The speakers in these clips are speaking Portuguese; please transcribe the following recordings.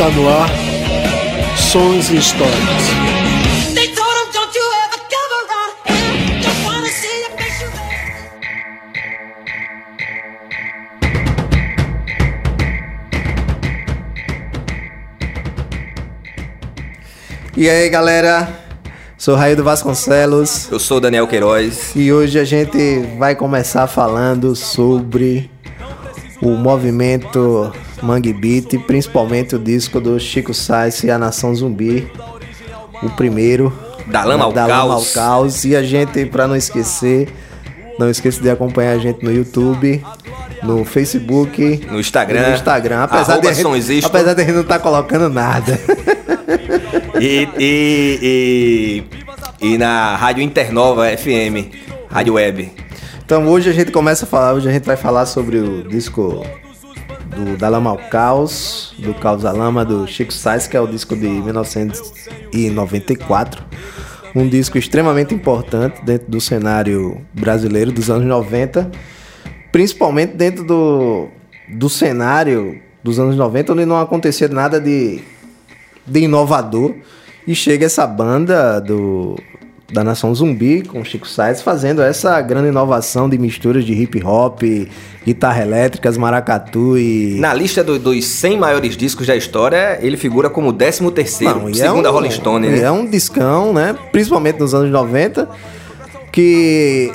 Está no ar Sons e Histórias. E aí, galera? Sou Raildo Vasconcelos Eu sou o Daniel Queiroz. e hoje a gente vai começar falando sobre o movimento Mangue Beat, principalmente o disco do Chico Sainz e a Nação Zumbi, o primeiro. Da Lama ao da Lama ao Caos. Caos. E a gente, pra não esquecer, não esqueça de acompanhar a gente no YouTube, no Facebook, No Instagram. no Instagram. Apesar de, a gente- apesar de a gente não estar colocando nada. E, e, e, e na Rádio Internova FM, Rádio Web. Então hoje a gente começa a falar, hoje a gente vai falar sobre o disco do Da Lama ao Caos, do Caos da Lama, do Chico Sainz, que é o disco de 1994. Um disco extremamente importante dentro do cenário brasileiro dos anos 90, principalmente dentro do, do cenário dos anos 90, onde não acontecia nada de, de inovador. E chega essa banda do, da Nação Zumbi, com o Chico Sainz, fazendo essa grande inovação de misturas de hip hop, guitarra elétricas, maracatu e. Na lista do- dos 100 maiores discos da história, ele figura como 13 terceiro, Não, e segundo é a um- Rolling Stone, né? É um discão, né? Principalmente nos anos 90, que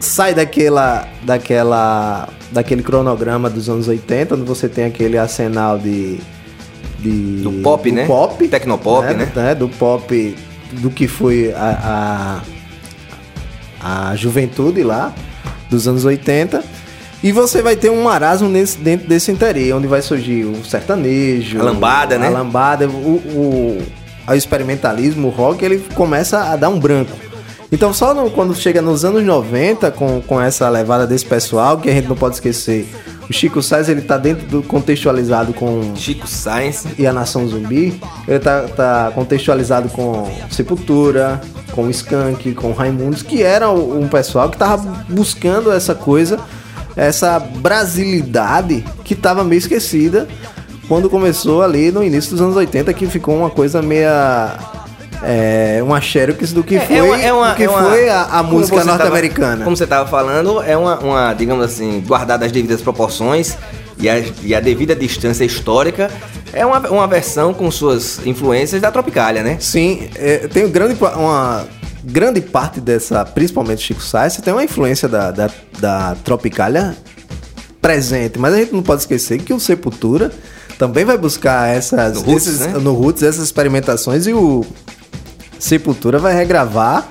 sai daquela, daquela, daquele cronograma dos anos 80, onde você tem aquele arsenal de, de Do pop, né? Pop, Tecnopop, né? Do pop, do que foi a, a, a juventude lá dos anos 80. E você vai ter um marasmo nesse, dentro desse interior, onde vai surgir o sertanejo, A lambada, a né? lambada, o, o, o experimentalismo, o rock, ele começa a dar um branco. Então só no- quando chega nos anos 90, com, com essa levada desse pessoal, que a gente não pode esquecer, o Chico Sainz, ele tá dentro do contextualizado com Chico Sainz. e a Nação Zumbi, ele tá, tá contextualizado com Sepultura, com Skank, com Raimundos, que era um pessoal que tava buscando essa coisa, essa brasilidade que tava meio esquecida quando começou ali no início dos anos 80, que ficou uma coisa meia. É, uma xerox do que É- foi, é uma- é uma- do que é uma- foi a, a música norte-americana. Como você estava falando, é uma, uma, digamos assim, guardada as devidas proporções e a, e a devida distância histórica, é uma, uma versão com suas influências da Tropicália, né? Sim, é, tem grande, uma grande parte dessa, principalmente Chico Sainz, tem uma influência da, da, da Tropicália presente, mas a gente não pode esquecer que o Sepultura também vai buscar essas No Roots, esses- né? no Roots, essas experimentações e o Sepultura vai regravar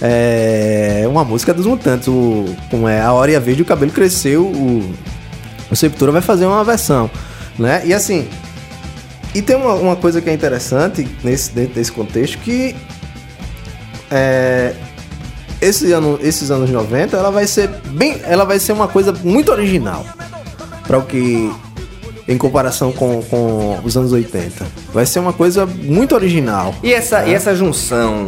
é, uma música dos Mutantes, o, como é A Hora e a Vez o Cabelo Cresceu, o, o Sepultura vai fazer uma versão, né? E assim, e tem uma, uma coisa que é interessante nesse, dentro desse contexto que é, esse ano, esses anos 90 ela vai ser bem. Ela vai ser uma coisa muito original. Para o que. Em comparação com, com os anos 80. Vai ser uma coisa muito original. E essa, e essa junção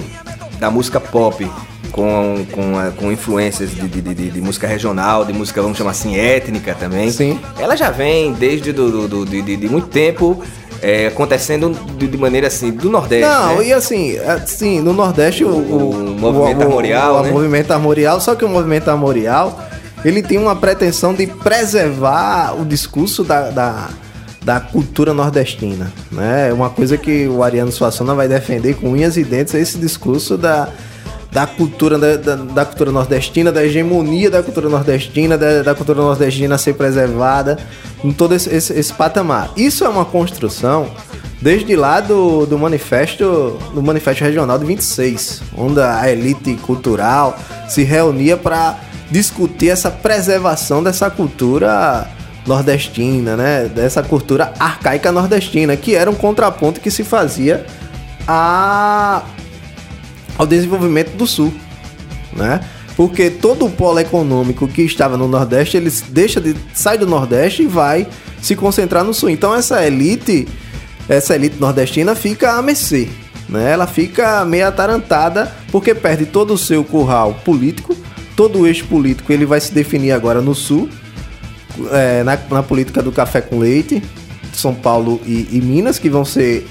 da música pop com, com, com influências de, de, de- de música regional, de música, vamos chamar assim, étnica também. Sim. Ela já vem desde do, do- do- de, muito tempo é, acontecendo de, de maneira assim, do Nordeste. Não, né? e assim, assim, no Nordeste o, O movimento armorial, o, né? movimento armorial, só que o movimento armorial, ele tem uma pretensão de preservar o discurso da, da, da cultura nordestina, né? É uma coisa que o Ariano Suassuna vai defender com unhas e dentes, é esse discurso da da cultura da, da, cultura nordestina, da hegemonia da cultura nordestina, da, da cultura nordestina ser preservada em todo esse, esse, esse patamar. Isso é uma construção desde lá do, do manifesto do manifesto regional de 26, onde a elite cultural se reunia para discutir essa preservação dessa cultura nordestina, né? Dessa cultura arcaica nordestina, que era um contraponto que se fazia a ao desenvolvimento do Sul, né? Porque todo o polo econômico que estava no Nordeste, ele deixa de sai do Nordeste e vai se concentrar no Sul. Então essa elite, essa elite nordestina fica a mercê, né? Ela fica meio atarantada porque perde todo o seu curral político, todo o eixo político ele vai se definir agora no Sul, é, na, na política do café com leite, São Paulo e, e Minas, que vão ser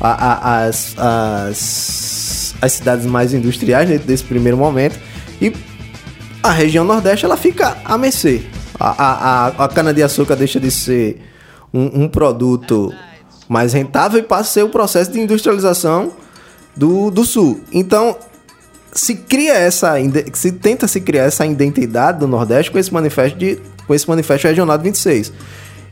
a- a- as, as, as cidades mais industriais dentro desse primeiro momento. E a região Nordeste ela fica a mercê. A, a, a, cana-de-açúcar deixa de ser um, um produto mais rentável e passa a ser o processo de industrialização do, do Sul. Então, se cria essa se tenta se criar essa identidade do Nordeste com esse manifesto de com esse manifesto regional de 26.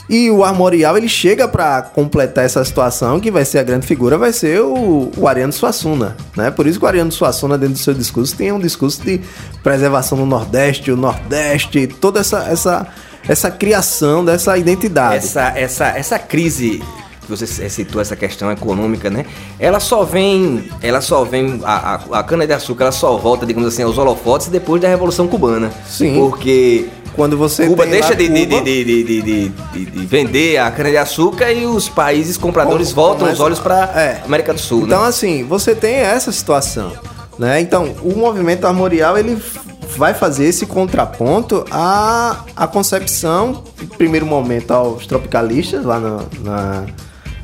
E o Armorial ele chega para completar essa situação, que vai ser a grande figura, vai ser o, o Ariano Suassuna, né? Por isso que o Ariano Suassuna dentro do seu discurso tem um discurso de preservação do Nordeste, o Nordeste, toda essa essa essa criação dessa identidade. Essa, essa, essa crise que você citou essa questão econômica, né? Ela só vem, ela só vem a, a, a cana de açúcar, ela só volta, digamos assim, aos holofotes depois da Revolução Cubana. Sim. Porque Quando você Cuba deixa de, Cuba- de, de, de, de- de- de vender a cana de açúcar e os países compradores Com- voltam os olhos para é. América do Sul, Então, né? assim, você tem essa situação, né? Então, o movimento armorial, ele vai fazer esse contraponto à, à concepção, em primeiro momento, aos tropicalistas, lá, no- na,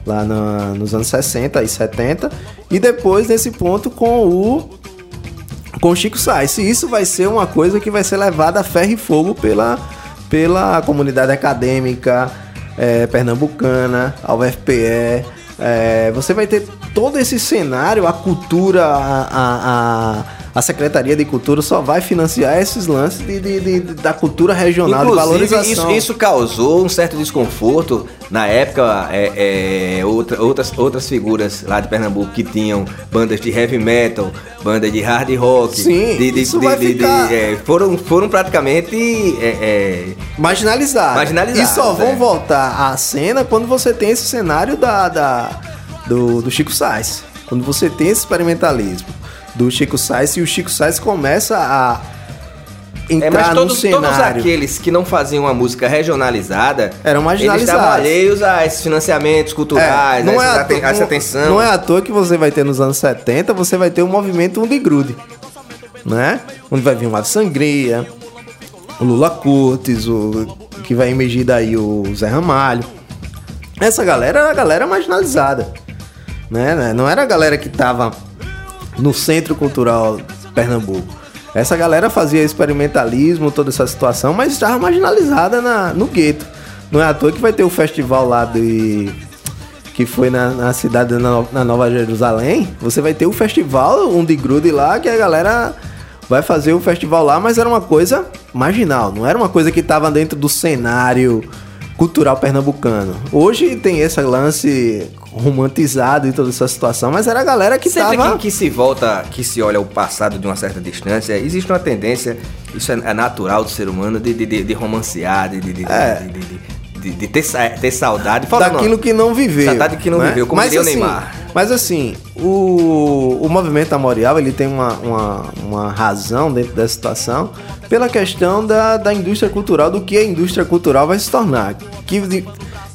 lá na- nos anos 60 e 70, e depois, nesse ponto, com o com Chico Sainz. E isso vai ser uma coisa que vai ser levada a ferro e fogo pela, pela comunidade acadêmica eh, pernambucana, a UFPE. Eh, você vai ter todo esse cenário, a cultura, a, a, a, a Secretaria de Cultura só vai financiar esses lances de, de- de- da cultura regional, de Inclusive, valorização. isso, isso causou um certo desconforto. Na época, é, é, outra- outras, outras figuras lá de Pernambuco que tinham bandas de heavy metal, banda de hard rock, Sim, de, de- isso de- vai de- de- ficar- é, foram, foram praticamente é, é, Marginalizados. Marginalizados, E só vão é. voltar à cena quando você tem esse cenário da, da- do, do Chico Sainz. Quando você tem esse experimentalismo do Chico Sainz e o Chico Sainz começa a É, entrar mas todos, no todos aqueles que não faziam uma música regionalizada Eram marginalizados. Eles estavam alheios a esses financiamentos culturais, não, é essa, à aten- essa não- atenção. não é à toa que você vai ter nos anos 70, você vai ter o movimento Undigrude, né? Onde vai vir o Mato Sangria, o Lula Curtis, o que vai emergir daí o Zé Ramalho. Essa galera era a galera marginalizada, né? Não era a galera que tava no Centro Cultural Pernambuco. Essa galera fazia experimentalismo, toda essa situação, mas estava marginalizada na, no gueto. Não é à toa que vai ter o festival lá de. que foi na, na cidade na, na Nova Jerusalém. Você vai ter o festival, um de grude lá, que a galera vai fazer o festival lá, mas era uma coisa marginal, não era uma coisa que estava dentro do cenário cultural pernambucano. Hoje tem esse lance romantizado e toda essa situação, mas era a galera que Sempre tava... que, que se volta, que se olha o passado de uma certa distância, existe uma tendência, isso é, é natural do ser humano, de, de, de, de romancear, de, de, de, É. de, de, de- de- de ter, ter saudade. Fala daquilo nome. que não viveu. Saudade que não né? viveu, como mas, diria o assim, Neymar. Mas assim, o, o movimento amorial ele tem uma, uma, uma razão dentro dessa situação pela questão da, da indústria cultural, do que a indústria cultural vai se tornar. Que, de-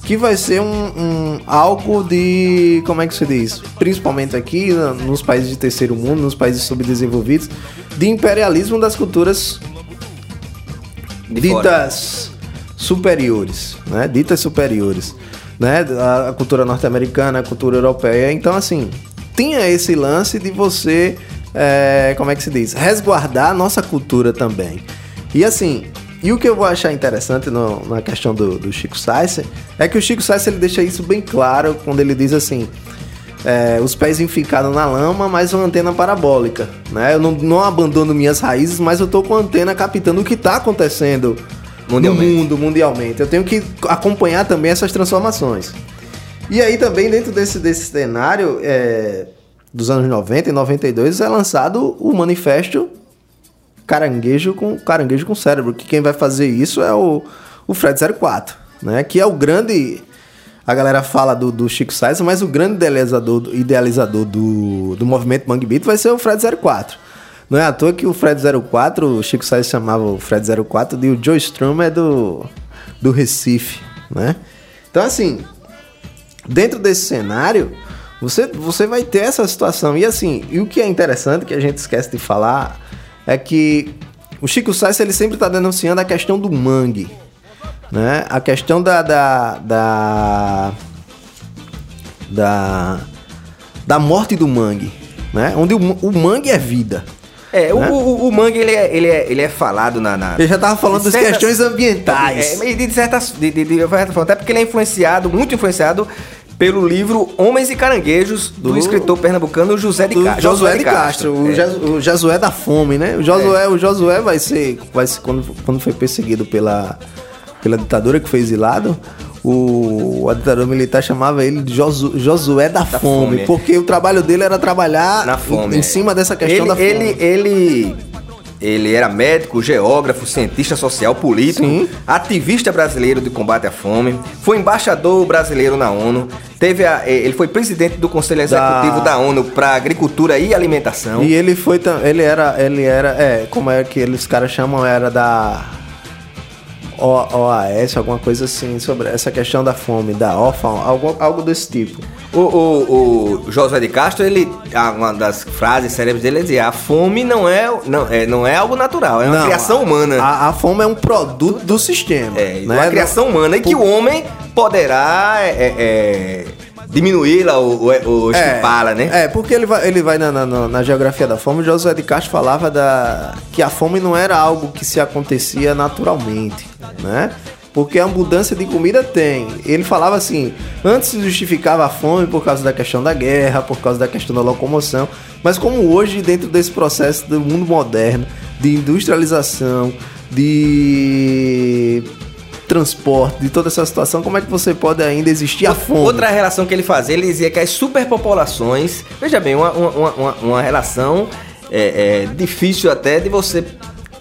que vai ser um, um- algo de. Como é que se diz? Principalmente aqui nos países de terceiro mundo, nos países subdesenvolvidos, de imperialismo das culturas De ditas superiores, né? Ditas superiores, né? A, cultura norte-americana, a cultura europeia. Então, assim, tinha esse lance de você, é, como é que se diz? Resguardar a nossa cultura também. E assim, e o que eu vou achar interessante no- na questão do, do Chico Sainz é que o Chico Sainz ele deixa isso bem claro quando ele diz assim. é, os pés enficados na lama, mas uma antena parabólica, né? Eu não, não abandono minhas raízes, mas eu tô com a antena captando o que tá acontecendo. No mundo, mundialmente. Eu tenho que acompanhar também essas transformações. E aí também dentro desse, desse cenário é, dos anos 90 e 92 é lançado o manifesto Caranguejo com Caranguejo com Cérebro, que quem vai fazer isso é o, o Fred 04, né? Que é o grande a galera fala do, do Chico Sainz, mas o grande idealizador, idealizador do, do movimento Mangue Beat vai ser o Fred 04. Não é à toa que o Fred 04, o Chico Sainz chamava o Fred 04 de o Joe Strummer do, do Recife, né? Então, assim, dentro desse cenário, você, você vai ter essa situação. E assim, e o que é interessante, que a gente esquece de falar, é que o Chico Sainz ele sempre está denunciando a questão do mangue. Né? A questão da, da, da, da, da morte do mangue, né? Onde o, o mangue é vida. É, o, Né? o, o mangue ele é, ele, é, ele é falado na. na Ele já tava falando das certas- questões ambientais. É, de certas. De, de, de, eu falando, até porque ele é influenciado, muito influenciado pelo livro Homens e Caranguejos, do, Do- escritor pernambucano José de Castro. Josué de Castro, o, É. Jas- o Josué da fome, né? O Josué, o Josué vai ser, vai ser quando, quando foi perseguido pela, pela ditadura que foi exilado, o, ditadura militar chamava ele de Josu- Josué da, fome, fome. porque o trabalho dele era trabalhar na fome. em, é. cima dessa questão ele, da fome. Ele, ele, ele era médico, geógrafo, cientista social, político, Sim. ativista brasileiro de combate à fome, foi embaixador brasileiro na ONU, teve a- eh, ele foi presidente do Conselho Executivo da, Da- ONU para Agricultura e Alimentação. E ele foi ele era ele era é como é que eles caras chamam era da OAS, alguma coisa assim, sobre essa questão da fome, da órfã, algo, algo desse tipo. O, o, o Josué de Castro, ele, a- uma das frases célebres dele é dizer, a fome não é, não, é, não é algo natural, é uma Não, criação humana. A, a fome é um produto do sistema. É, né? uma criação humana e que o homem poderá é, é, diminuí-la ou, ou, ou estipá-la, né? É, porque ele vai, ele vai na, na- na- geografia da fome, o José de Castro falava da, que a fome não era algo que se acontecia naturalmente, né? Porque a abundância de comida tem. Ele falava assim, antes se justificava a fome por causa da questão da guerra, por causa da questão da locomoção, mas como hoje, dentro desse processo do mundo moderno, de industrialização, de transporte, de toda essa situação, como é que você pode ainda existir a fome? Outra relação que ele fazia, ele dizia que as superpopulações, veja bem, uma, uma, uma, uma relação é, é, difícil até de você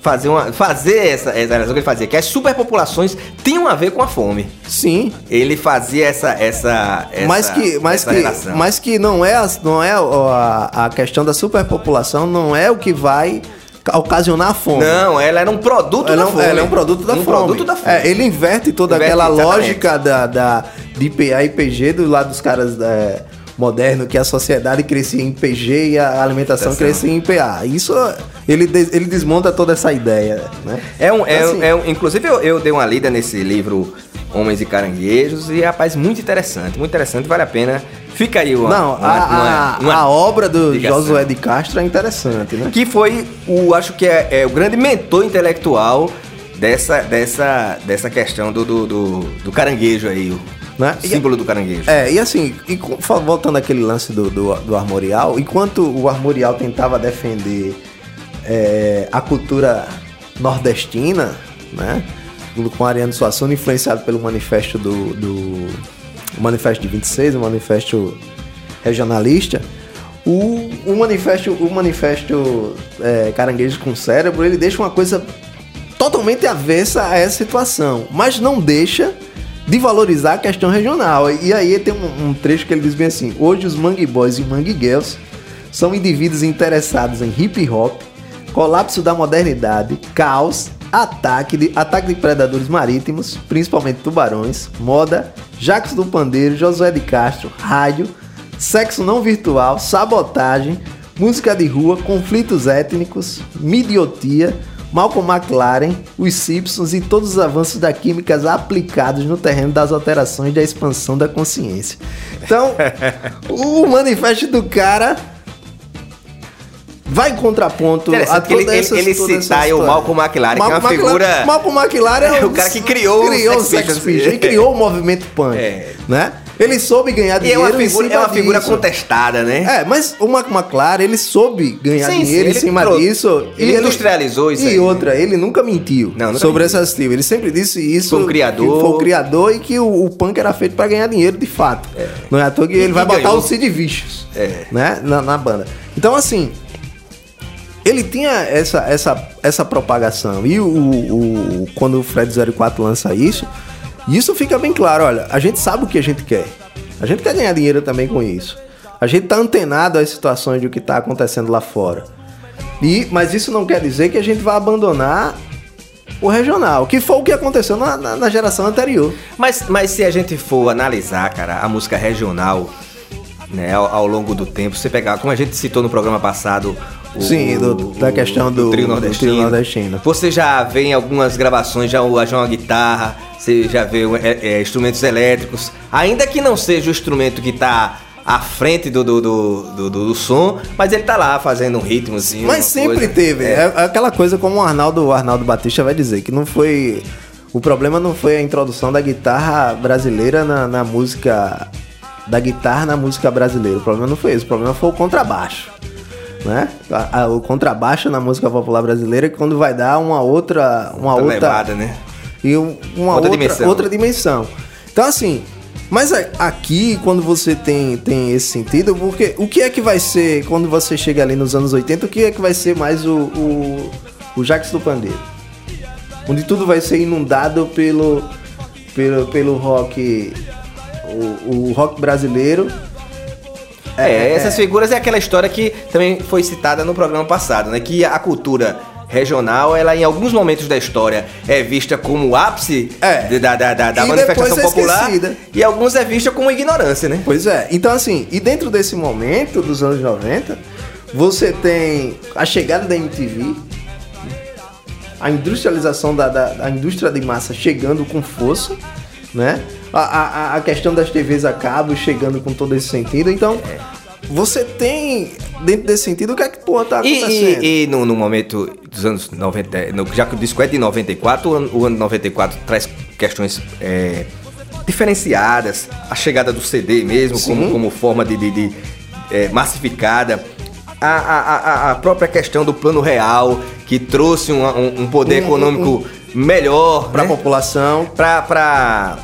fazer, uma, fazer essa, essa relação que ele fazia, que as superpopulações tinham a ver com a fome. Sim, Ele fazia essa essa, essa mas que, mas que, relação. mas que não é, não é a, a questão da superpopulação, não é o que vai ocasionar a fome. Não, ela era um produto Ela é, da fome. ela é um produto da um fome. produto da fome. É, ele inverte toda Inverte, aquela exatamente. lógica da, da, de IPA e PG do lado dos caras é, modernos, que a sociedade crescia em PG e a alimentação crescia em IPA. Isso, ele, des- ele desmonta toda essa ideia, né? É um, é, Assim, um- é um- inclusive eu, eu dei uma lida nesse livro Homens e Caranguejos e rapaz muito interessante, muito interessante, vale a pena. Fica aí uma, Não, uma- a, uma- uma a obra do ligação. Josué de Castro é interessante, né? que foi o acho que é, é o grande mentor intelectual dessa dessa dessa questão do, do, do, do caranguejo aí, o Né? E- símbolo do caranguejo. É, e assim, e voltando àquele lance do, do, do armorial, enquanto o armorial tentava defender é, a cultura nordestina, né? Com Ariano Suassuna, influenciado pelo manifesto do, do manifesto de 26, o manifesto regionalista, o, o manifesto, o manifesto é, Caranguejo com Cérebro, ele deixa uma coisa totalmente avessa a essa situação, mas não deixa de valorizar a questão regional. E aí tem um, um trecho que ele diz bem assim: hoje os Mangue Boys e Mangue Girls são indivíduos interessados em hip hop, colapso da modernidade, caos, ataque de, ataque de predadores marítimos, principalmente tubarões, moda, Jacques do Pandeiro, Josué de Castro, rádio, sexo não virtual, sabotagem, música de rua, conflitos étnicos, midiotia, Malcolm McLaren, os Simpsons e todos os avanços da química aplicados no terreno das alterações da expansão da consciência. Então, o manifesto do cara vai em contraponto a ele, toda ele, essa ele toda aí o. Malcolm McLaren, que é uma Malcolm figura... McLaren- Malcolm McLaren é É o cara que criou o criou o Sex Pistols. Ele criou o movimento punk, É. né? Ele soube ganhar E é dinheiro uma figura, é uma figura contestada, né? É, mas o Marco McLaren, ele soube ganhar Sim, dinheiro sim, em cima disso. ele industrializou isso E aí, né? outra, ele nunca mentiu Não, nunca sobre mentiu. esse estilo. Ele sempre disse isso. Foi um criador. que Foi o criador e que o, o punk era feito pra ganhar dinheiro de fato. Não é à toa que ele vai botar ganhou. o Sid Vicious É. né, na, na banda. Então, assim, ele tinha essa, essa, essa propagação. E o, o- quando o Fred 04 lança isso, isso fica bem claro. Olha, a gente sabe o que a gente quer. A gente quer ganhar dinheiro também com isso. A gente tá antenado às situações do que tá acontecendo lá fora. E, mas isso não quer dizer que a gente vai abandonar o regional, que foi o que aconteceu na, na- na geração anterior. Mas, mas se a gente for analisar, cara, a música regional, né, ao, ao longo do tempo, você pegar, como a gente citou no programa passado, o- Sim, do- da questão do- trio do nordestino. trio nordestino. Você já vê em algumas gravações já, o- já uma guitarra, você já vê é, é, instrumentos elétricos, ainda que não seja o instrumento que tá à frente do, do, do, do- do som, mas ele tá lá fazendo um ritmozinho. Mas sempre teve. É. É. aquela coisa como o Arnaldo, o Arnaldo Batista vai dizer, que não foi. O problema não foi a introdução da guitarra brasileira na, na música. Da guitarra na música brasileira. O problema não foi esse, o problema foi o contrabaixo. Né? A- a- o contrabaixo na música popular brasileira é quando vai dar uma outra. Uma Outra outra. levada, né? E um- uma Outra outra, dimensão. outra dimensão. Então, assim, mas aqui, quando você tem, tem esse sentido, porque o que é que vai ser, quando você chega ali nos anos 80, o que é que vai ser mais o, o, o Jax do Pandeiro? Onde tudo vai ser inundado pelo, pelo, pelo rock, o, o rock brasileiro. É, essas figuras é aquela história que também foi citada no programa passado, né? Que a cultura regional, ela em alguns momentos da história é vista como o ápice É. de- da, da, da, da manifestação é popular esquecida. e alguns é vista como ignorância, né? Pois é. Então, assim, e dentro desse momento dos anos 90, você tem a chegada da MTV, a industrialização da, da, da indústria de massa chegando com força, né? A, a, a questão das TVs a cabo chegando com todo esse sentido. Então, você tem, dentro desse sentido, o que é que porra tá E, acontecendo? e- e no, no momento dos anos 90, no- já que o disco é de 94, o ano, o ano 94 traz questões é, diferenciadas, a chegada do CD mesmo, como, como forma de, de- de, é, massificada. A, a- a- a própria questão do plano real, que trouxe um, um- um poder Um- econômico melhor Pra né? população. pra, pra,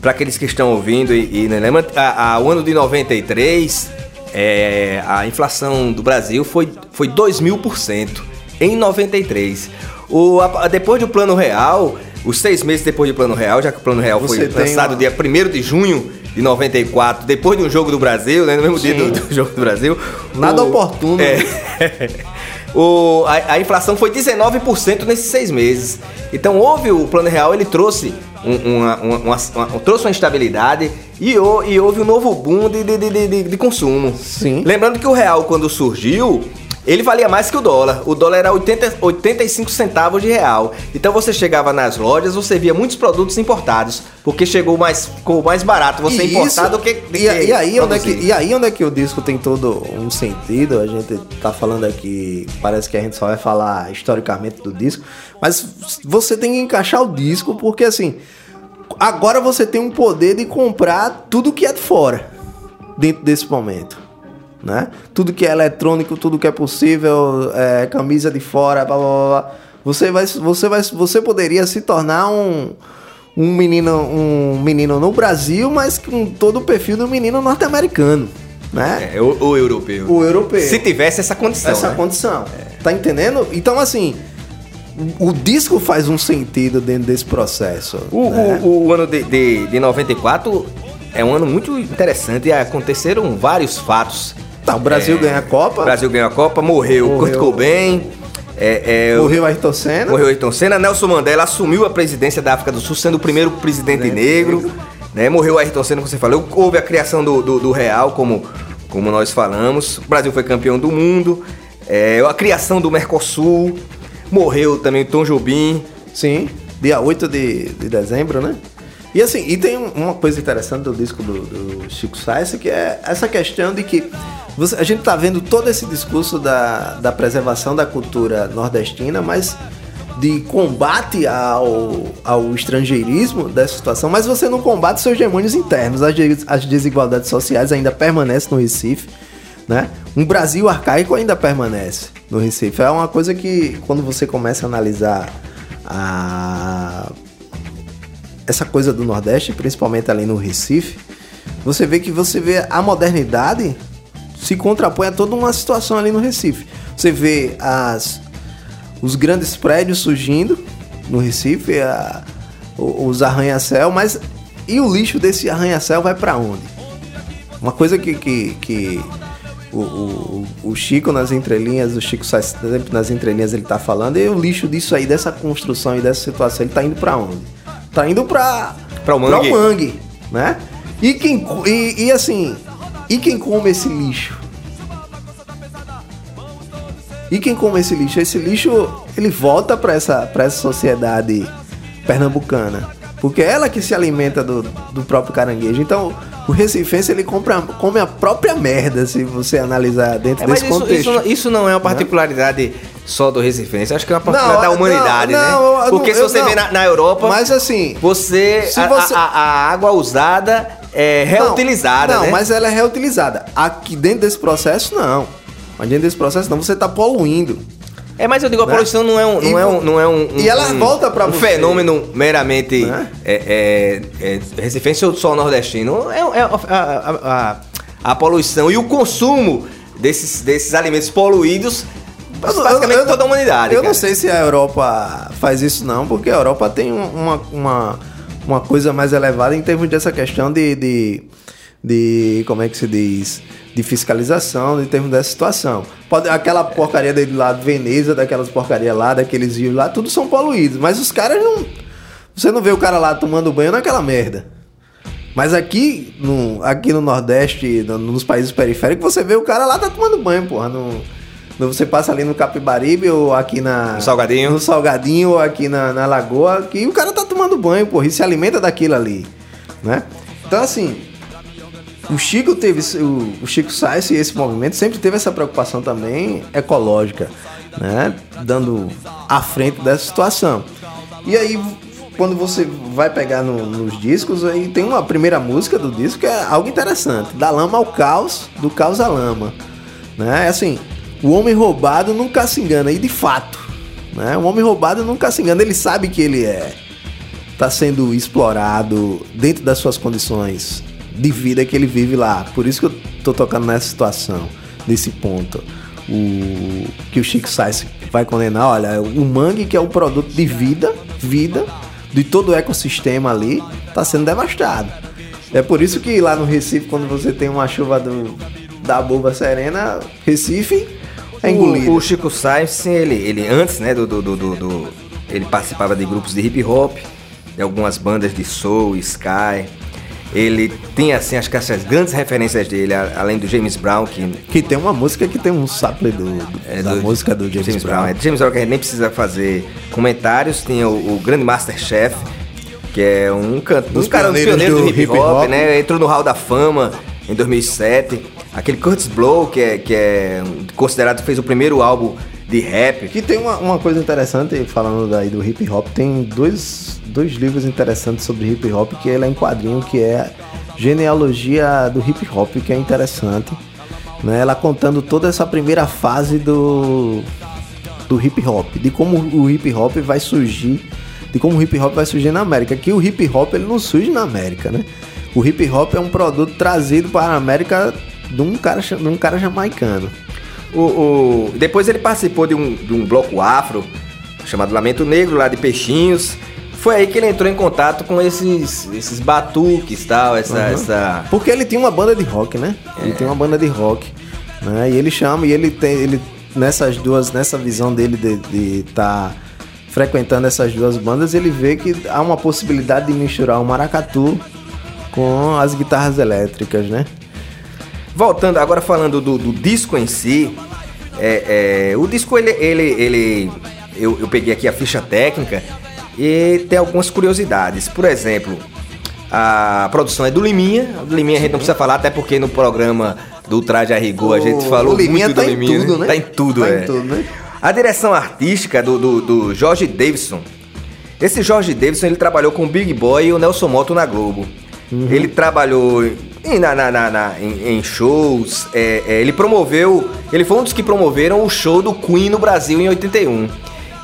pra aqueles que estão ouvindo e, e né, lembra, a, a- o ano de 93, é, a inflação do Brasil foi, foi 2 mil por cento em 93. O, a- depois do Plano Real, os seis meses depois do Plano Real, já que o Plano Real Você foi lançado uma- dia 1 de junho de 94, depois de um jogo do Brasil, né, no mesmo dia Sim. do, do jogo do Brasil. Nada o- oportuno. É. O, a, a inflação foi 19% nesses seis meses. Então houve o plano real, ele trouxe um- uma, uma- uma- uma- trouxe uma estabilidade e, e houve um novo boom de, de, de- de- de consumo. Sim. Lembrando que o real, quando surgiu, ele valia mais que o dólar. O dólar era 80, 85 centavos de real. Então você chegava nas lojas, você via muitos produtos importados, porque chegou mais, ficou mais barato você E importar isso- do que, do e, que e aí onde é que, e aí onde é que o disco tem todo um sentido? A gente tá falando aqui, parece que a gente só vai falar historicamente do disco, mas você tem que encaixar o disco porque assim, agora você tem um poder de comprar tudo que é de fora dentro desse momento. Né? Tudo que é eletrônico, tudo que é possível, é, camisa de fora, blá, blá, blá, blá. Você vai, você vai, você poderia se tornar um, um menino, um menino no Brasil, mas com todo o perfil do menino norte-americano, né? É, o, o europeu. O europeu. Se tivesse essa condição. Essa né? condição. Tá entendendo? Então, assim, o, o disco faz um sentido dentro desse processo. O, né? o- o ano de, de, de 94 é um ano muito interessante e aconteceram vários fatos. Tá, o Brasil ganha a Copa. O Brasil ganhou a Copa, morreu, Morreu. Kurt Cobain, é, é, Morreu Ayrton Senna. morreu Ayrton Senna, Nelson Mandela assumiu a presidência da África do Sul, sendo o primeiro presidente negro. Né? Morreu Ayrton Senna, como você falou. Houve a criação do, do, do Real, como, como nós falamos. O Brasil foi campeão do mundo. É, a criação do Mercosul. Morreu também o Tom Jobim. Sim, dia 8 de, de dezembro, né? E assim, e tem um- uma coisa interessante do disco do, do Chico Sainz, que é essa questão de que você- a gente tá vendo todo esse discurso da, da preservação da cultura nordestina, mas de combate ao, ao estrangeirismo dessa situação, mas você não combate seus demônios internos. As, as desigualdades sociais ainda permanecem no Recife, né? Um Brasil arcaico ainda permanece no Recife. É uma coisa que, quando você começa a analisar a essa coisa do Nordeste, principalmente ali no Recife, você vê que você vê a modernidade se contrapõe a toda uma situação ali no Recife. Você vê as os grandes prédios surgindo no Recife, a- os arranha-céu, mas e o lixo desse arranha-céu vai pra onde? Uma coisa que, que, que o, o, o Chico nas entrelinhas, o Chico sempre nas entrelinhas ele tá falando, e o lixo disso aí, dessa construção e dessa situação, ele tá indo pra onde? Tá indo pra, Pra o mangue. mangue, né? E quem e, e assim, e quem come esse lixo? E quem come esse lixo? Esse lixo ele volta para essa, pra essa sociedade pernambucana. Porque é ela que se alimenta do, do próprio caranguejo. Então, o recifense ele compra, come a própria merda, se você analisar dentro É, desse isso, contexto. isso, isso não é uma particularidade só do Recifense, acho que é uma Não, da humanidade, não, né? não, eu Porque não- se você não. vê na, na Europa, Mas assim, você, a, você- a- a água usada é reutilizada, não, né? mas ela é reutilizada. Aqui dentro desse processo, não. Mas dentro desse processo, não. Você está poluindo. É, mas eu digo, a Né? poluição não é um, não E é um, não é um, e ela um- volta pra um você. fenômeno meramente Né? é, é, é, recifense ou só nordestino. É, é a, a- a- a poluição e o consumo desses, desses alimentos poluídos basicamente toda a humanidade. Eu cara. não sei se a Europa faz isso, não, porque a Europa tem um- uma, uma, uma coisa mais elevada em termos dessa questão de, de, de. Como é que se diz? De fiscalização, em termos dessa situação. Pode, aquela porcaria dele lá de Veneza, daquelas porcarias lá, daqueles rios lá, tudo são poluídos. Mas os caras não. Você não vê o cara lá tomando banho naquela merda. Mas aqui no, aqui no Nordeste, no- nos países periféricos, você vê o cara lá tá tomando banho, porra. No- você passa ali no Capibaribe ou aqui na. No Salgadinho. No Salgadinho ou aqui na, na Lagoa, que o cara tá tomando banho, porra, e se alimenta daquilo ali. Né? Então, assim. O Chico teve. O, o Chico Sainz e esse movimento sempre teve essa preocupação também ecológica, né? Dando à frente dessa situação. E aí, quando você vai pegar no- nos discos, aí tem uma primeira música do disco que é algo interessante. Da lama ao caos, do caos à lama. Né? É assim, o homem roubado nunca se engana, e de fato. Né? O homem roubado nunca se engana, ele sabe que ele é tá sendo explorado dentro das suas condições de vida que ele vive lá. Por isso que eu tô tocando nessa situação, nesse ponto. O que o Chico Sainz vai condenar, olha, o mangue que é um produto de vida, vida de todo o ecossistema ali, tá sendo devastado. É por isso que lá no Recife, quando você tem uma chuva do, da boba serena, Recife é. O, o Chico Sainz, ele, ele antes, né, do, do, do, do- ele participava de grupos de hip hop, de algumas bandas de soul, sky. Ele tem assim as, as grandes referências dele, além do James Brown, que Que tem uma música que tem um sample do, do- é da do- música do James, Brown. É James Brown que a gente nem precisa fazer comentários. Tem o, o grande Masterchef, que é um, canto, um cara um pioneiro do, do hip hip hop, hop. né? Entrou no Hall da Fama em 2007. Aquele Curtis Blow, que é, que é considerado fez o primeiro álbum de rap. Que tem uma, uma coisa interessante, falando daí do hip hop, tem dois, dois livros interessantes sobre hip hop, que ele é em quadrinho, que é Genealogia do Hip Hop, que é interessante. Né? Ela contando toda essa primeira fase do, do hip hop, de como o hip hop vai surgir, de como o hip hop vai surgir na América. Que o hip hop ele não surge na América, né? O hip hop é um produto trazido para a América de um cara, de um cara jamaicano. O, o- depois ele participou de um, de um bloco afro chamado Lamento Negro, lá de Peixinhos. Foi aí que ele entrou em contato com esses, esses batuques e tal, essa, essa... Porque ele tinha uma banda de rock, né? Ele tem uma banda de rock. Né? E ele chama, e ele tem. Ele, nessas duas, nessa visão dele de estar frequentando essas duas bandas, ele vê que há uma possibilidade de misturar o maracatu com as guitarras elétricas, né? Voltando, agora falando do, do disco em si, é, é, o disco ele, ele, ele eu, eu peguei aqui a ficha técnica e tem algumas curiosidades. Por exemplo, a produção é do Liminha. Do Liminha a gente não precisa falar, até porque no programa do Traje a Rigor a gente falou o Liminha muito tá do em Liminha. tudo, né? Tá em tudo, Tá em é. tudo, né? A direção artística do, do, do Jorge Davidson. Esse Jorge Davidson ele trabalhou com o Big Boy e o Nelson Moto na Globo. Uhum. Ele trabalhou em, na, na- na- na- em- em shows. é, é, ele promoveu. Ele foi um dos que promoveram o show do Queen no Brasil em 81.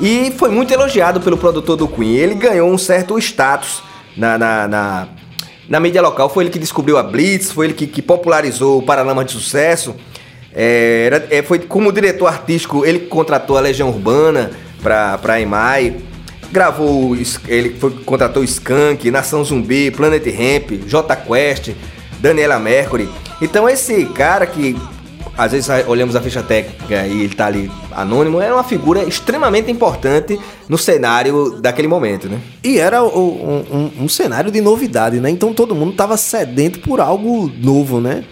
E foi muito elogiado pelo produtor do Queen. Ele ganhou um certo status na, na, na, na mídia local. Foi ele que descobriu a Blitz, foi ele que, que popularizou o Paralama de Sucesso. É, era- é, foi como diretor artístico, ele contratou a Legião Urbana pra, pra EMAI, gravou, ele foi, contratou Skank, Nação Zumbi, Planet Ramp, J Quest, Daniela Mercury. Então esse cara que às vezes olhamos a ficha técnica e ele tá ali anônimo, era uma figura extremamente importante no cenário daquele momento, né? E era um, um- um cenário de novidade, né? Então todo mundo tava sedento por algo novo, né?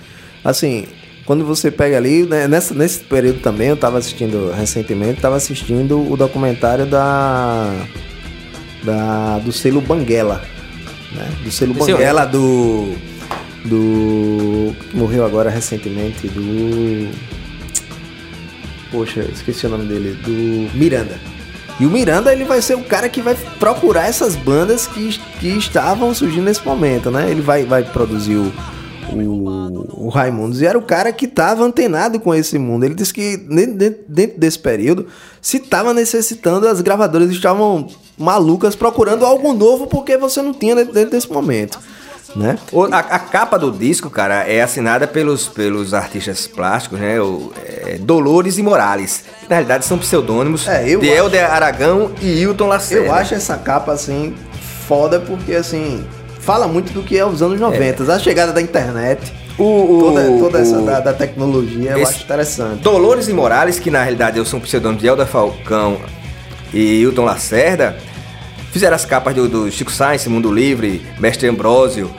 Assim, quando você pega ali, né, nessa, nesse período também, eu tava assistindo recentemente, tava assistindo o documentário da. da do selo Banguela. Né? Do selo eu Banguela do. Do. morreu agora recentemente, do. Poxa, esqueci o nome dele, do Miranda. E o Miranda, ele vai ser o cara que vai procurar essas bandas que, que estavam surgindo nesse momento, né? Ele vai, vai produzir o, o, o Raimundos. E era o cara que estava antenado com esse mundo. Ele disse que dentro, dentro- desse período, se estava necessitando, as gravadoras estavam malucas procurando algo novo porque você não tinha dentro desse momento, né? A, a capa do disco, cara, é assinada pelos, pelos artistas plásticos, né? O, é, Dolores e Morales. Que, na realidade são pseudônimos É, eu de acho- Helder Aragão e Hilton Lacerda. Eu acho essa capa assim foda porque assim fala muito do que é os anos 90, a chegada da internet, o, o, toda, toda essa o- da, da tecnologia, eu acho interessante. Dolores e Morales, que na realidade são pseudônimos de Helder Falcão e Hilton Lacerda, fizeram as capas do, do Chico Sainz, Mundo Livre, Mestre Ambrósio.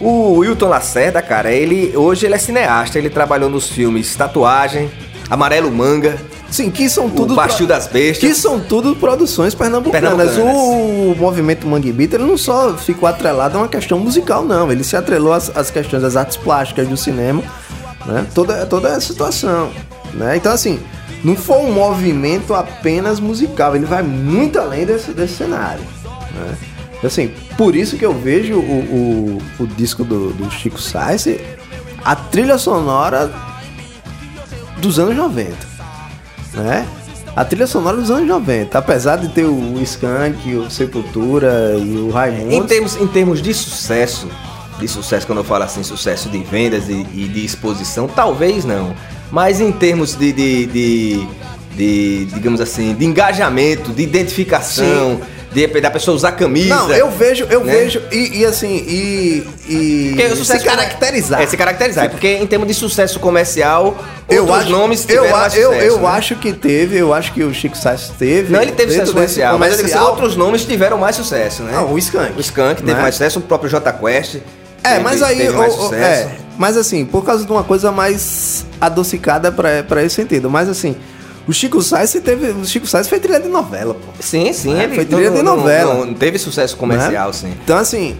O Hilton Lacerda, cara, ele hoje ele é cineasta, ele trabalhou nos filmes Tatuagem, Amarelo Manga, Sim, que são tudo Bastil das Bestas. que são tudo produções pernambucanas. Pernambucanas. O movimento Mangue Beat, ele não só ficou atrelado a uma questão musical, não. Ele se atrelou às, às questões das artes plásticas do cinema, né? Toda, toda a situação, né? Então, assim, não foi um movimento apenas musical. Ele vai muito além desse, desse cenário, né? Assim, por isso que eu vejo o, o, o disco do, do Chico Sainz, a trilha sonora dos anos 90 né? A trilha sonora dos anos 90, apesar de ter o Skank, o Sepultura e o Em Raimundo. termos, em termos de sucesso, de sucesso, quando eu falo assim, sucesso de vendas e, e de exposição, talvez não. Mas em termos de, de, de- de, digamos assim, de engajamento, de identificação, de, da pessoa usar camisa. Não, eu vejo, eu né? vejo, e, e assim, e, e se caracterizar. É, se caracterizar. É porque em termos de sucesso comercial, eu outros acho, nomes eu, mais eu, sucesso, eu né? acho que teve, eu acho que o Chico Sainz teve. Não, ele teve sucesso desse comercial, mas eu digo assim, comercial. outros nomes tiveram mais sucesso, né? Não, o Skank. O Skank teve né? mais sucesso, o próprio J Quest. É, teve- mas aí, teve mais o- o- sucesso. é, mas assim, por causa de uma coisa mais adocicada pra, pra esse sentido. Mas assim, o Chico Sainz teve, o Chico Sainz foi trilha de novela, pô. Sim, sim, É, ele foi trilha de novela. Não, não teve sucesso comercial, né? sim. Então, assim,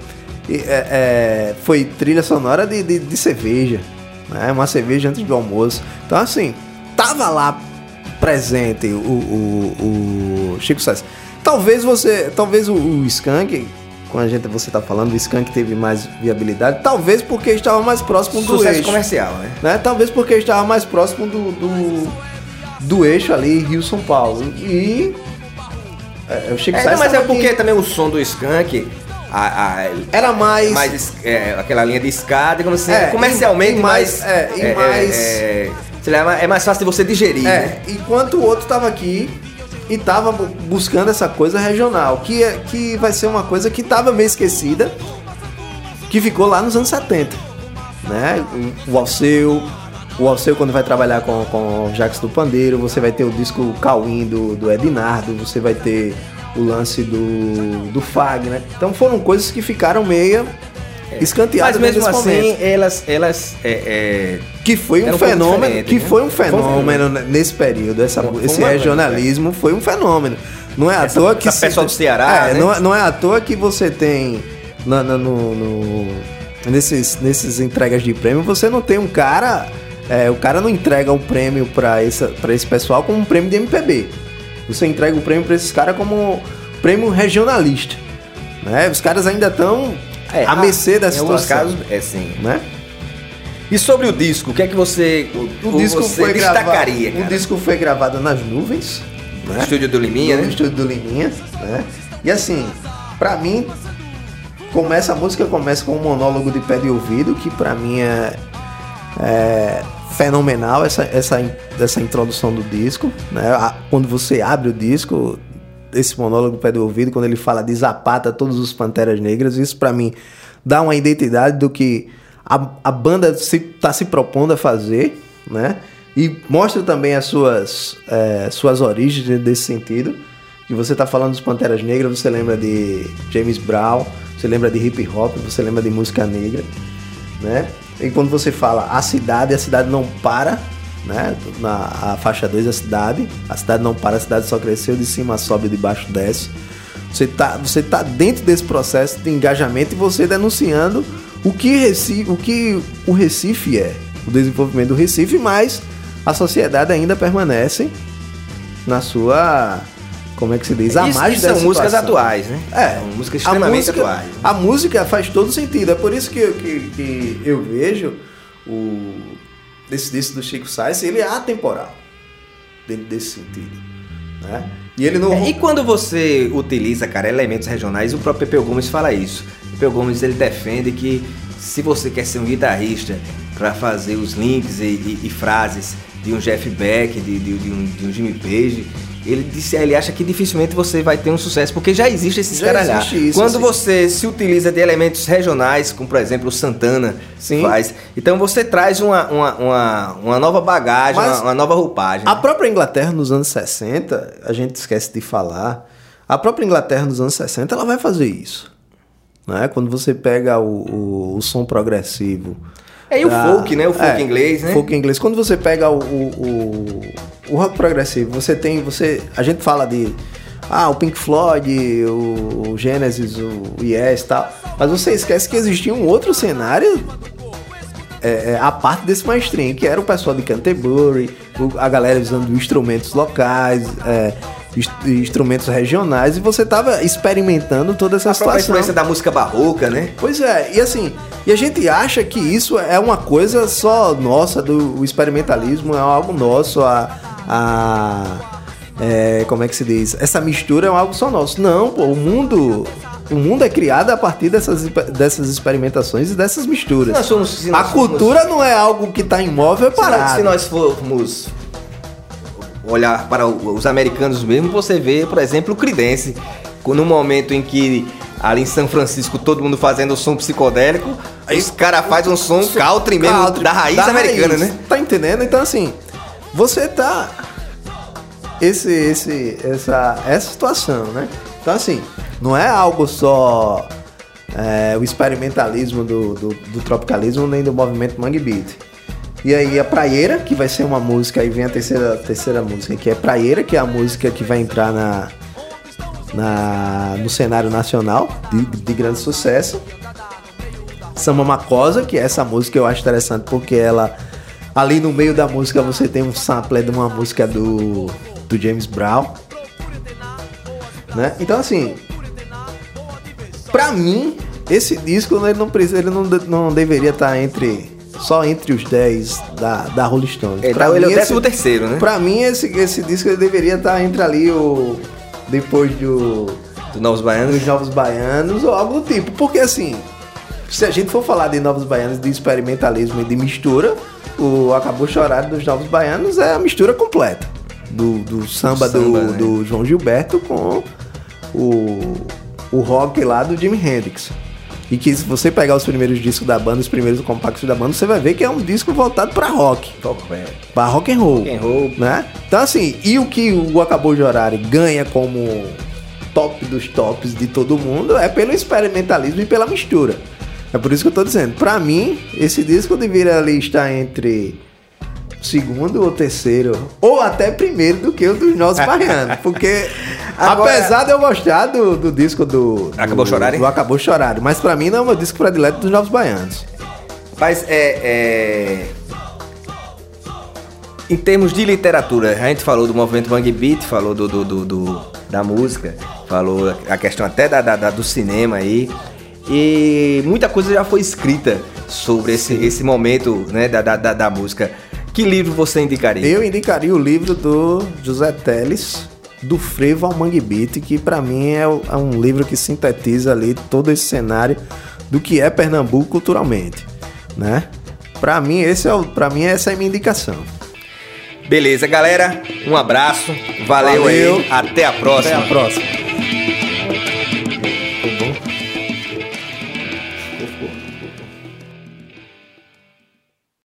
é- é, foi trilha sonora de, de, de cerveja, né? Uma cerveja antes do almoço. Então, assim, tava lá presente o, o, o Chico Sainz. Talvez você, talvez o, o Skank, quando a gente, você tá falando, o Skank teve mais viabilidade, talvez porque estava mais próximo do Sucesso eixo. comercial, né? Né? Talvez porque estava mais próximo do, do, do eixo ali, Rio-São Paulo. E... É, o Chico É, Sainz não, mas é porque também o som do Skank, a, a- Era mais... mais é, aquela linha de escada, digamos assim, É, comercialmente e mais- mais. é, e mais- é, sei lá, é mais fácil de você digerir. né? É, enquanto o outro tava aqui e tava bu- buscando essa coisa regional, que, é, que vai ser uma coisa que tava meio esquecida, que ficou lá nos anos 70. Né? O Alceu, o Alceu quando vai trabalhar com, com o Jacques do Pandeiro, você vai ter o disco Cauim do, do Ednardo, você vai ter o lance do, do Fagner. Então foram coisas que ficaram meio escanteadas Mas mesmo assim, elas. elas é, é, Que foi um um fenômeno, que né? foi um Foi um fenômeno nesse período, essa, Foi- foi esse regionalismo foi um fenômeno. Não é à Essa- toa que essa pessoal do Ceará, é, né? não, é- não é à toa que você tem na- na- no, no- nesses nesses entregas de prêmio, você não tem um cara, é, o cara não entrega o prêmio para essa para esse pessoal como um prêmio de MPB. Você entrega o prêmio para esses caras como prêmio regionalista, né? Os caras ainda estão é, à mercê da Em alguns situação, casos, é sim. né? E sobre o disco, o que é que você. O o disco você foi destacaria? gravado. O disco foi gravado nas nuvens, No né? estúdio do Liminha, no né? estúdio do Liminha, né? E assim, pra mim começa a música começa com um monólogo de pé de ouvido que pra mim é, é fenomenal essa, essa, essa introdução do disco, né? A- Quando você abre o disco, esse monólogo pé de ouvido, quando ele fala de Zapata, todos os Panteras Negras, isso pra mim dá uma identidade do que a, a banda se, tá se propondo a fazer, né? E mostra também as suas, é, suas origens desse sentido. Que você tá falando dos Panteras Negras, você lembra de James Brown, você lembra de hip hop, você lembra de música negra, né? E quando você fala a cidade, a cidade não para, né? Na a faixa 2 é a cidade, a cidade não para, a cidade só cresceu, de cima sobe, de baixo desce. Você tá, você tá dentro desse processo de engajamento e você denunciando o que, Recife, o que o Recife é, o desenvolvimento do Recife, mas a sociedade ainda permanece na sua. Como é que se diz? A Isso- isso são músicas situação. atuais, né? É, São músicas extremamente música, atuais. A música faz todo sentido. É por isso que, que, que eu vejo o desse disco do Chico Sainz, ele é atemporal dentro desse sentido, né? E ele não É, E quando você utiliza, cara, elementos regionais, o próprio Pepeu Gomes fala isso. Pepeu Gomes ele defende que se você quer ser um guitarrista para fazer os links e, e- e frases de um Jeff Beck, de, de- de um, de um Jimmy Page, ele disse, ele acha que dificilmente você vai ter um sucesso, porque já existe existe isso, Quando você se utiliza de elementos regionais, como por exemplo o Santana Sim. faz, então você traz uma, uma, uma, uma nova bagagem, uma, uma nova roupagem. A própria Inglaterra nos anos 60, a gente esquece de falar, a própria Inglaterra nos anos 60, ela vai fazer isso. Né? Quando você pega o, o, o som progressivo. É, e o da- folk, né? O folk é, inglês, né? Folk inglês. Quando você pega o, o, o, rock progressivo, você tem. Você, a gente fala de. Ah, o Pink Floyd, o, o Genesis, o Yes e tal. Mas você esquece que existia um outro cenário é, é, a parte desse mainstream, que era o pessoal de Canterbury, a galera usando instrumentos locais, é, ins- instrumentos regionais, e você tava experimentando toda essa A situação. influência da música barroca, né? Pois é, e assim, e a gente acha que isso é uma coisa só nossa, do experimentalismo é algo nosso, a. a é, como é que se diz? Essa mistura é algo só nosso. Não, pô, o mundo. O mundo é criado a partir dessas, dessas experimentações e dessas misturas. Nós somos- se a nós somos- cultura não é algo que está imóvel Se nós, parado. se nós formos olhar para os americanos mesmo, você vê, por exemplo, o Creedence. No momento em que ali em São Francisco todo mundo fazendo som psicodélico, aí os caras fazem um som country mesmo, Country, da raiz americana, raiz. né? Tá entendendo? Então assim, você tá esse esse essa essa situação, né? Então assim, não é algo só é, o experimentalismo do, do, do tropicalismo nem do movimento Mangue Beat. E aí a Praieira, que vai ser uma música, aí vem a terceira, terceira música, que é Praieira, que é a música que vai entrar na, na, no cenário nacional de, de grande sucesso. Samba Macosa, que é essa música eu acho interessante porque ela ali no meio da música você tem um sample de uma música do, do James Brown. Né? Então assim, pra mim, esse disco ele não precisa, ele não, não deveria estar entre só entre os 10 da, da Rolling Stones. É, Pra então ele é o mim, esse- 13 terceiro, né? Pra mim, esse, esse disco deveria estar entre ali o. Depois do, Do Novos Baianos. dos Novos Baianos ou algo do tipo. Porque assim, se a gente for falar de Novos Baianos, de experimentalismo e de mistura, o Acabou Chorado dos Novos Baianos é a mistura completa. Do, do samba, do, Samba, né? do João Gilberto com o, o rock lá do Jimi Hendrix. E que se você pegar os primeiros discos da banda, os primeiros compactos da banda, você vai ver que é um disco voltado pra rock. Pra rock and roll. Rock and roll. Né? Então assim, e o que o Acabou de Horário ganha como top dos tops de todo mundo é pelo experimentalismo e pela mistura. É por isso que eu tô dizendo, pra mim, esse disco deveria ali estar entre segundo ou terceiro, ou até primeiro do que o dos nossos baianos. Porque, Agora- apesar de eu gostar do, do disco do, do. Acabou Chorar? Do Acabou Chorar, mas pra mim não é o meu disco predileto dos novos baianos. Mas é, é- Em termos de literatura, a gente falou do movimento Bang Beat, falou do, do- do- do- da música, falou a questão até da, da- da- do cinema aí. E muita coisa já foi escrita sobre esse, esse momento né, da, da, da- música. Que livro você indicaria? Eu indicaria o livro do José Teles, do Frevo ao Mangue Beat, que pra mim é, é um livro que sintetiza ali todo esse cenário do que é Pernambuco culturalmente, né? Pra mim, esse é o, pra mim essa é a minha indicação. Beleza, galera. Um abraço. Valeu, Valeu. aí. Até a próxima. Até a próxima.